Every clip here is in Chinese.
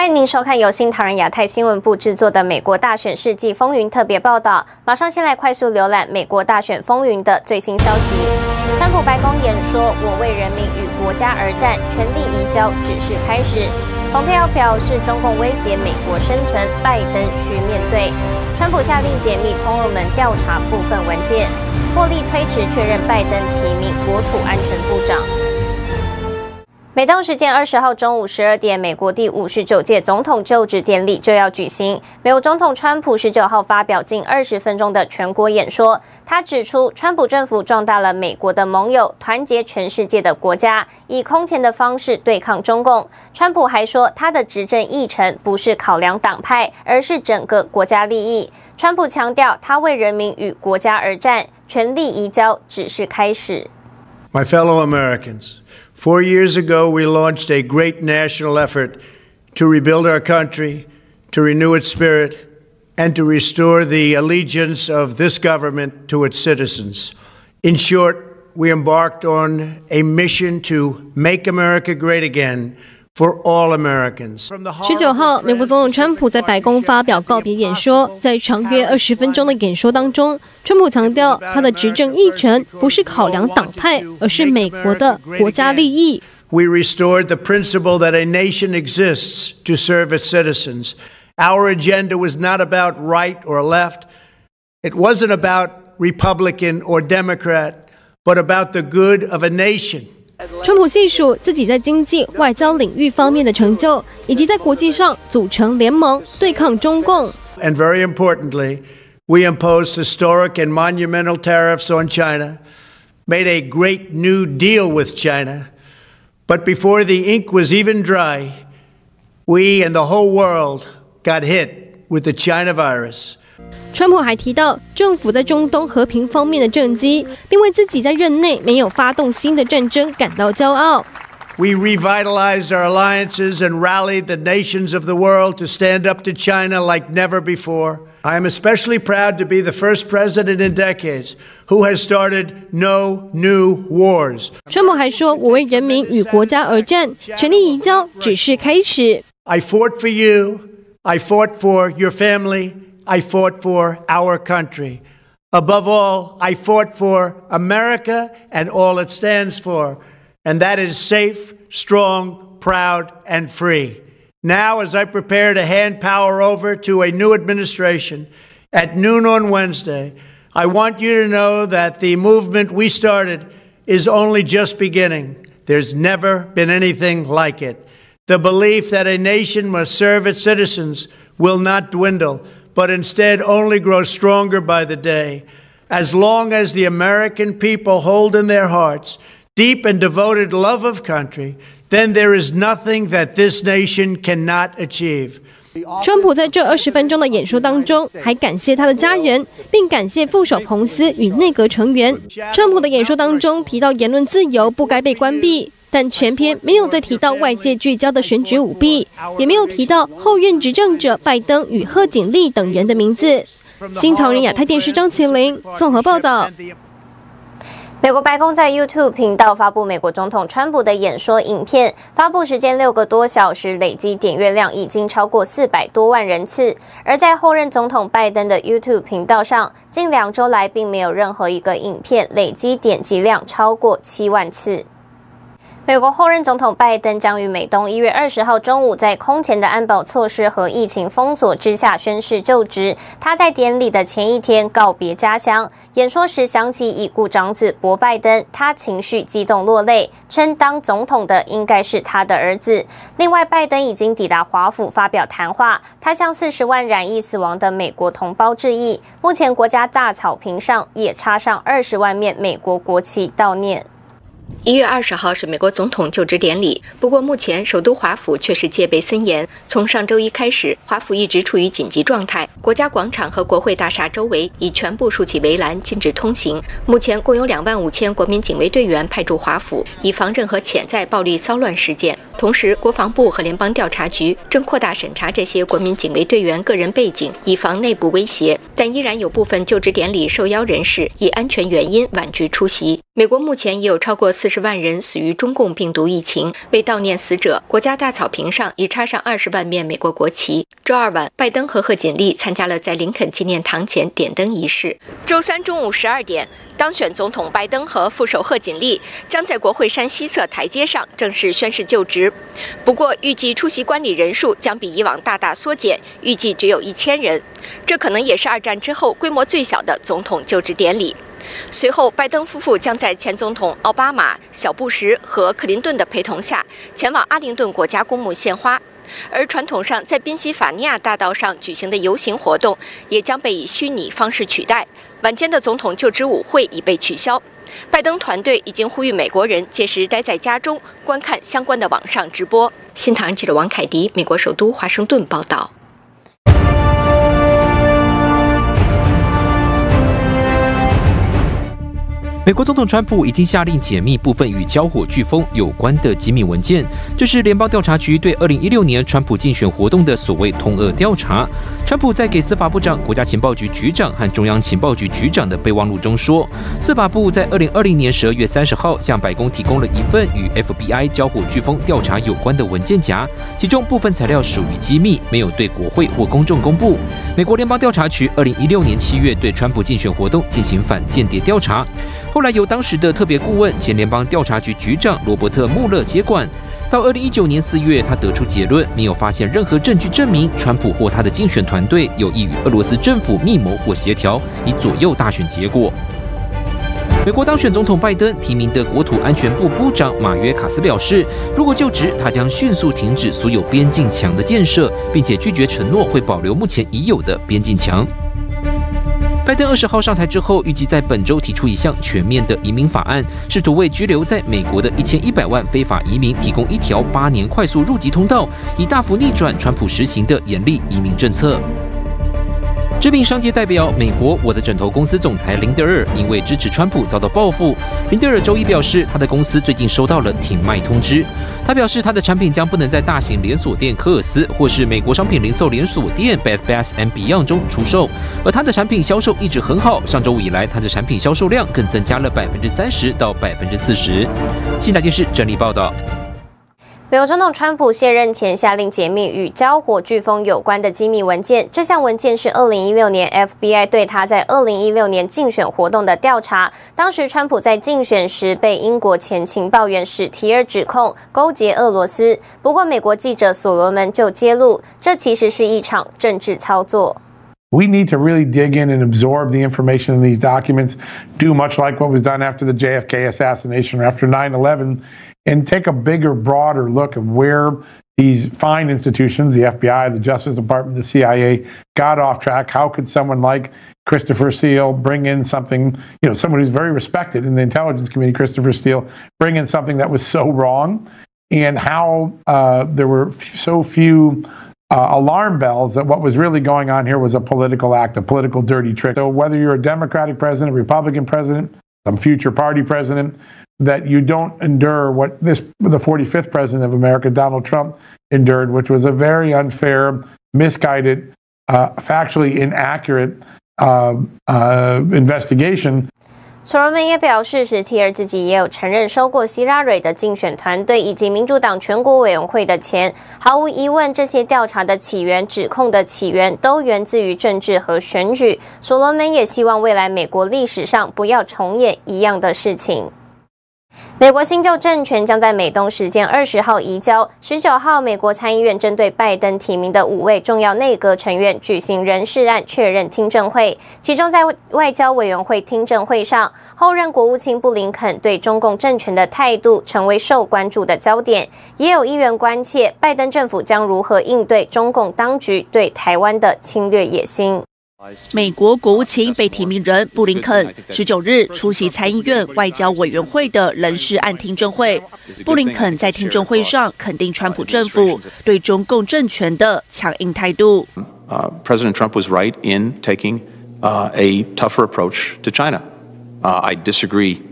欢迎您收看由新唐人亚太新闻部制作的《美国大选世纪风云》特别报道。马上先来快速浏览美国大选风云的最新消息。川普白宫演说：“我为人民与国家而战，权力移交只是开始。”蓬佩奥表示：“中共威胁美国生存，拜登需面对。”川普下令解密通俄门调查部分文件，破例推迟确认拜登提名国土安全部长。美东时间二十号中午十二点，美国第五十九届总统就职典礼就要举行。美国总统川普十九号发表近二十分钟的全国演说，他指出，川普政府壮大了美国的盟友，团结全世界的国家，以空前的方式对抗中共。川普还说，他的执政议程不是考量党派，而是整个国家利益。川普强调，他为人民与国家而战，权力移交只是开始。My fellow Americans. Four years ago, we launched a great national effort to rebuild our country, to renew its spirit, and to restore the allegiance of this government to its citizens. In short, we embarked on a mission to make America great again. For all Americans. 十九号，美国总统川普在白宫发表告别演说，在长约二十分钟的演说当中，川普强调他的执政议程不是考量党派，而是美国的国家利益。We restored the principle that a nation exists to serve its citizens. Our agenda was not about right or left. It wasn't about Republican or Democrat, but about the good of a nation. 川普细数自己在经济、外交领域方面的成就，以及在国际上组成联盟对抗中共。And very importantly, we imposed historic and monumental tariffs on China, made a great new deal with China. But before the ink was even dry, we and the whole world got hit with the China virus. 川普还提到政府在中东和平方面的政绩，并为自己在任内没有发动新的战争感到骄傲。We revitalized our alliances and rallied the nations of the world to stand up to China like never before. I am especially proud to be the first president in decades who has started no new wars. 川普还说：“我为人民与国家而战，权力移交只是开始。” I fought for you. I fought for your family. I fought for our country. Above all, I fought for America and all it stands for, and that is safe, strong, proud, and free. Now, as I prepare to hand power over to a new administration at noon on Wednesday, I want you to know that the movement we started is only just beginning. There's never been anything like it. The belief that a nation must serve its citizens will not dwindle but instead only grow stronger by the day. As long as the American people hold in their hearts deep and devoted love of country, then there is nothing that this nation cannot achieve. 川普在这二十分钟的演说当中，还感谢他的家人，并感谢副手彭斯与内阁成员。川普的演说当中提到言论自由不该被关闭。 但全篇没有再提到外界聚焦的选举舞弊，也没有提到后任执政者拜登与贺锦丽等人的名字。新唐人亚太电视张麒麟综合报道。美国白宫在 YouTube 频道发布美国总统川普的演说影片，发布时间六个多小时，累计点阅量已经超过四百多万人次。而在后任总统拜登的 YouTube 频道上，近两周来并没有任何一个影片累计点击量超过七万次。美国后任总统拜登将于美东一月二十号中午，在空前的安保措施和疫情封锁之下宣誓就职。他在典礼的前一天告别家乡，演说时想起已故长子博拜登，他情绪激动落泪，称当总统的应该是他的儿子。另外，拜登已经抵达华府发表谈话，他向四十万染疫死亡的美国同胞致意。目前，国家大草坪上也插上二十万面美国国旗悼念。一月二十号是美国总统就职典礼，不过目前首都华府却是戒备森严。从上周一开始，华府一直处于紧急状态，国家广场和国会大厦周围已全部竖起围栏，禁止通行。目前共有两万五千国民警卫队员派驻华府，以防任何潜在暴力骚乱事件。同时，国防部和联邦调查局正扩大审查这些国民警卫队员个人背景，以防内部威胁。但依然有部分就职典礼受邀人士以安全原因婉拒出席。美国目前已有超过四十万人死于中共病毒疫情。为悼念死者，国家大草坪上已插上二十万面美国国旗。周二晚，拜登和贺锦丽参加了在林肯纪念堂前点灯仪式。周三中午十二点，当选总统拜登和副手贺锦丽将在国会山西侧台阶上正式宣誓就职。不过，预计出席观礼人数将比以往大大缩减，预计只有一千人。这可能也是二战之后规模最小的总统就职典礼。随后，拜登夫妇将在前总统奥巴马、小布什和克林顿的陪同下，前往阿灵顿国家公墓献花。而传统上在宾夕法尼亚大道上举行的游行活动，也将被以虚拟方式取代。晚间的总统就职舞会已被取消。拜登团队已经呼吁美国人届时待在家中，观看相关的网上直播。新唐人记者王凯迪，美国首都华盛顿报道。美国总统川普已经下令解密部分与交火飓风有关的机密文件，这是联邦调查局对2016年川普竞选活动的所谓通俄调查。川普在给司法部长、国家情报局局长和中央情报局局长的备忘录中说，司法部在2020年12月30号向白宫提供了一份与 FBI 交火飓风调查有关的文件夹，其中部分材料属于机密，没有对国会或公众公布。美国联邦调查局2016年7月对川普竞选活动进行反间谍调查。后来由当时的特别顾问、前联邦调查局局长罗伯特·穆勒接管。到二零一九年四月，他得出结论，没有发现任何证据证明川普或他的竞选团队有意与俄罗斯政府密谋或协调，以左右大选结果。美国当选总统拜登提名的国土安全部部长马约卡斯表示，如果就职，他将迅速停止所有边境墙的建设，并且拒绝承诺会保留目前已有的边境墙。拜登二十号上台之后，预计在本周提出一项全面的移民法案，试图为居留在美国的一千一百万非法移民提供一条八年快速入籍通道，以大幅逆转川普实行的严厉移民政策。知名商界代表美国我的枕头公司总裁林德尔因为支持川普遭到报复。林德尔周一表示，他的公司最近收到了停卖通知。他表示，他的产品将不能在大型连锁店科尔斯或是美国商品零售连锁店 Bed Bath and Beyond 中出售。而他的产品销售一直很好，上周五以来，他的产品销售量更增加了百分之三十到百分之四十。新台电视整理报道。美国总统川普卸任前下令解密与交火飓风有关的机密文件。这项文件是2016年 FBI 对他在2016年竞选活动的调查。当时川普在竞选时被英国前情报员史提尔指控勾结俄罗斯。不过，美国记者所罗门就揭露，这其实是一场政治操作。We need to really dig in and absorb the information in these documents, do much like what was done after the JFK assassination or after 9/11. And take a bigger, broader look at where these fine institutions, the FBI, the Justice Department, the CIA, got off track. How could someone like Christopher Steele bring in something, you know, someone who's very respected in the intelligence community, Christopher Steele, bring in something that was so wrong, and how uh, there were so few uh, alarm bells that what was really going on here was a political act, a political dirty trick. So whether you're a Democratic president, Republican president, some future party president, that you don't endure what this the 45th president of America, Donald Trump, endured, which was a very unfair, misguided, uh, factually inaccurate uh, uh, investigation. 所罗门也表示，史提尔自己也有承认收过希拉蕊的竞选团队以及民主党全国委员会的钱。毫无疑问，这些调查的起源、指控的起源都源自于政治和选举。所罗门也希望未来美国历史上不要重演一样的事情。美国新旧政权将在美东时间二十号移交。十九号，美国参议院针对拜登提名的五位重要内阁成员举行人事案确认听证会。其中，在外交委员会听证会上，后任国务卿布林肯对中共政权的态度成为受关注的焦点。也有议员关切，拜登政府将如何应对中共当局对台湾的侵略野心。美国国务卿被提名人布林肯十九日出席参议院外交委员会的人事案听证会。布林肯在听证会上肯定川普政府对中共政权的强硬态度。Uh, President Trump was right in taking uh, a tougher approach to China. Uh, I disagree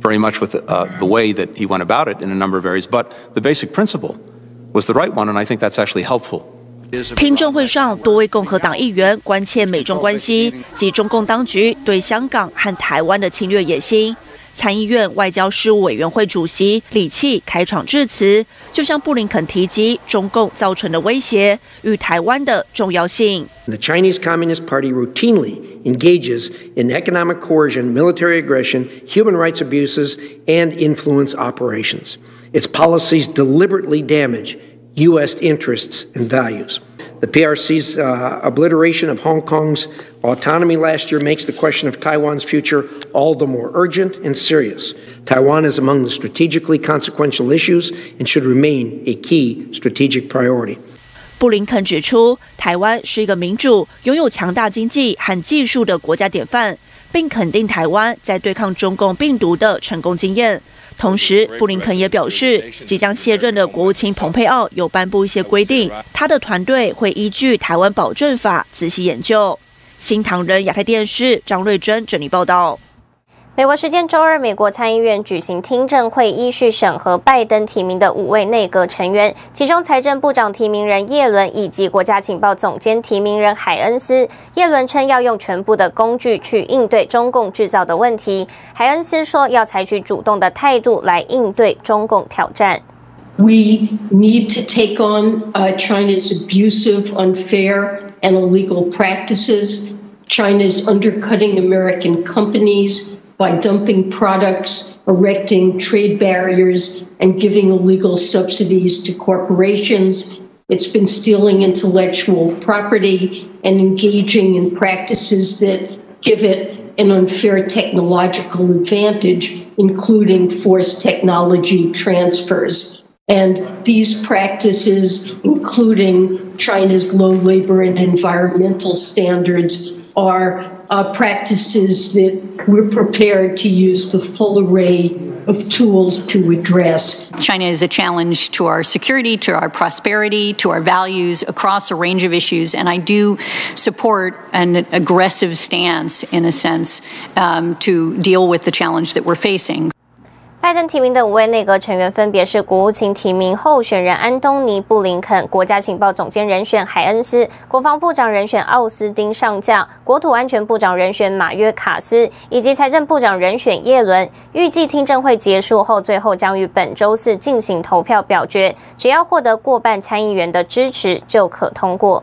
very much with uh, the way that he went about it in a number of areas, but the basic principle was the right one, and I think that's actually helpful. 听证会上，多位共和党议员关切美中关系及中共当局对香港和台湾的侵略野心。参议院外交事务委员会主席李栈开场致辞，就向布林肯提及中共造成的威胁与台湾的重要性。The Chinese Communist Party routinely engages in economic coercion, military aggression, human rights abuses, and influence operations. Its policies deliberately damage U.S. interests and values. The PRC's uh, obliteration of Hong Kong's autonomy last year makes the question of Taiwan's future all the more urgent and serious. Taiwan is among the strategically consequential issues and should remain a key strategic priority. 布林肯指出，台湾是一个民主、拥有强大经济和技术的国家典范，并肯定台湾在对抗中共病毒的成功经验。 同时，布林肯也表示，即将卸任的国务卿蓬佩奥有颁布一些规定，他的团队会依据《台湾保证法》仔细研究。新唐人亚太电视张瑞珍整理报道。美国时间周二，美国参议院举行听证会，依序审核拜登提名的五位内阁成员，其中财政部长提名人叶伦以及国家情报总监提名人海恩斯。叶伦称要用全部的工具去应对中共制造的问题，海恩斯说要采取主动的态度来应对中共挑战。We need to take on China's abusive, unfair, and illegal practices. China's undercutting American companies. By dumping products, erecting trade barriers, and giving illegal subsidies to corporations. It's been stealing intellectual property and engaging in practices that give it an unfair technological advantage, including forced technology transfers. And these practices, including China's low labor and environmental standards, are uh, practices that we're prepared to use the full array of tools to address. China is a challenge to our security, to our prosperity, to our values across a range of issues. And I do support an aggressive stance, in a sense, um, to deal with the challenge that we're facing. 拜登提名的五位内阁成员分别是国务卿提名候选人安东尼·布林肯、国家情报总监人选海恩斯、国防部长人选奥斯汀上将、国土安全部长人选马约卡斯以及财政部长人选叶伦。预计听证会结束后，最后将于本周四进行投票表决，只要获得过半参议员的支持，就可通过。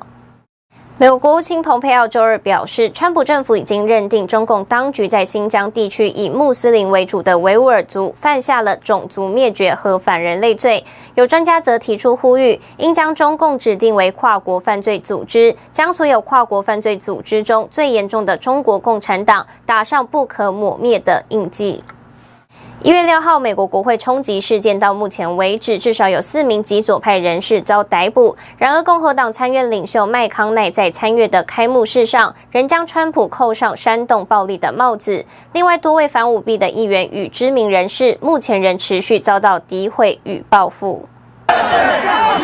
美国国务卿蓬佩奥周二表示，川普政府已经认定中共当局在新疆地区以穆斯林为主的维吾尔族犯下了种族灭绝和反人类罪。有专家则提出呼吁，应将中共指定为跨国犯罪组织，将所有跨国犯罪组织中最严重的中国共产党打上不可抹灭的印记。一月六号，美国国会冲击事件到目前为止，至少有四名极左派人士遭逮捕。然而，共和党参院领袖麦康奈在参阅的开幕式上，仍将川普扣上煽动暴力的帽子。另外，多位反舞弊的议员与知名人士，目前仍持续遭到诋毁与报复。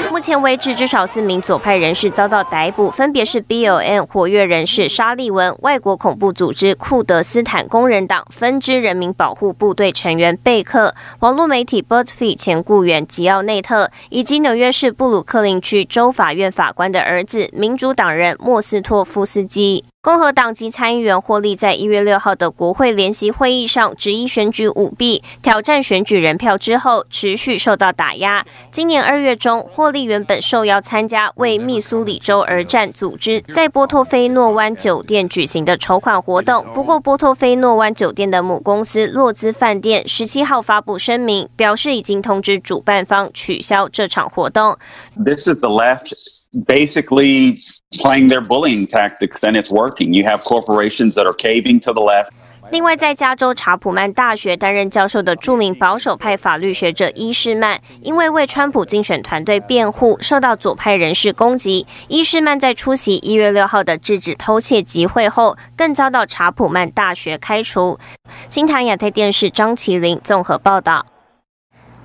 目前为止，至少四名左派人士遭到逮捕，分别是 BLM 活跃人士沙利文、外国恐怖组织库德斯坦工人党分支人民保护部队成员贝克、网络媒体 b u z z f e e 前雇员吉奥内特，以及纽约市布鲁克林区州法院法官的儿子民主党人莫斯托夫斯基。共和党籍参议员霍利在一月六号的国会联席会议上质疑选举舞弊、挑战选举人票之后，持续受到打压。今年二月中，霍利原本受邀参加为密苏里州而战组织在波托菲诺湾酒店举行的筹款活动，不过波托菲诺湾酒店的母公司洛兹饭店十七号发布声明，表示已经通知主办方取消这场活动。This is the left. Basically playing their bullying tactics and it's working. You have corporations that are caving to the left. 另外，在加州查普曼大学担任教授的著名保守派法律学者伊士曼，因为为川普竞选团队辩护，受到左派人士攻击。伊士曼在出席一月六号的制止偷窃集会后，更遭到查普曼大学开除。新唐亚太电视张麒麟综合报道。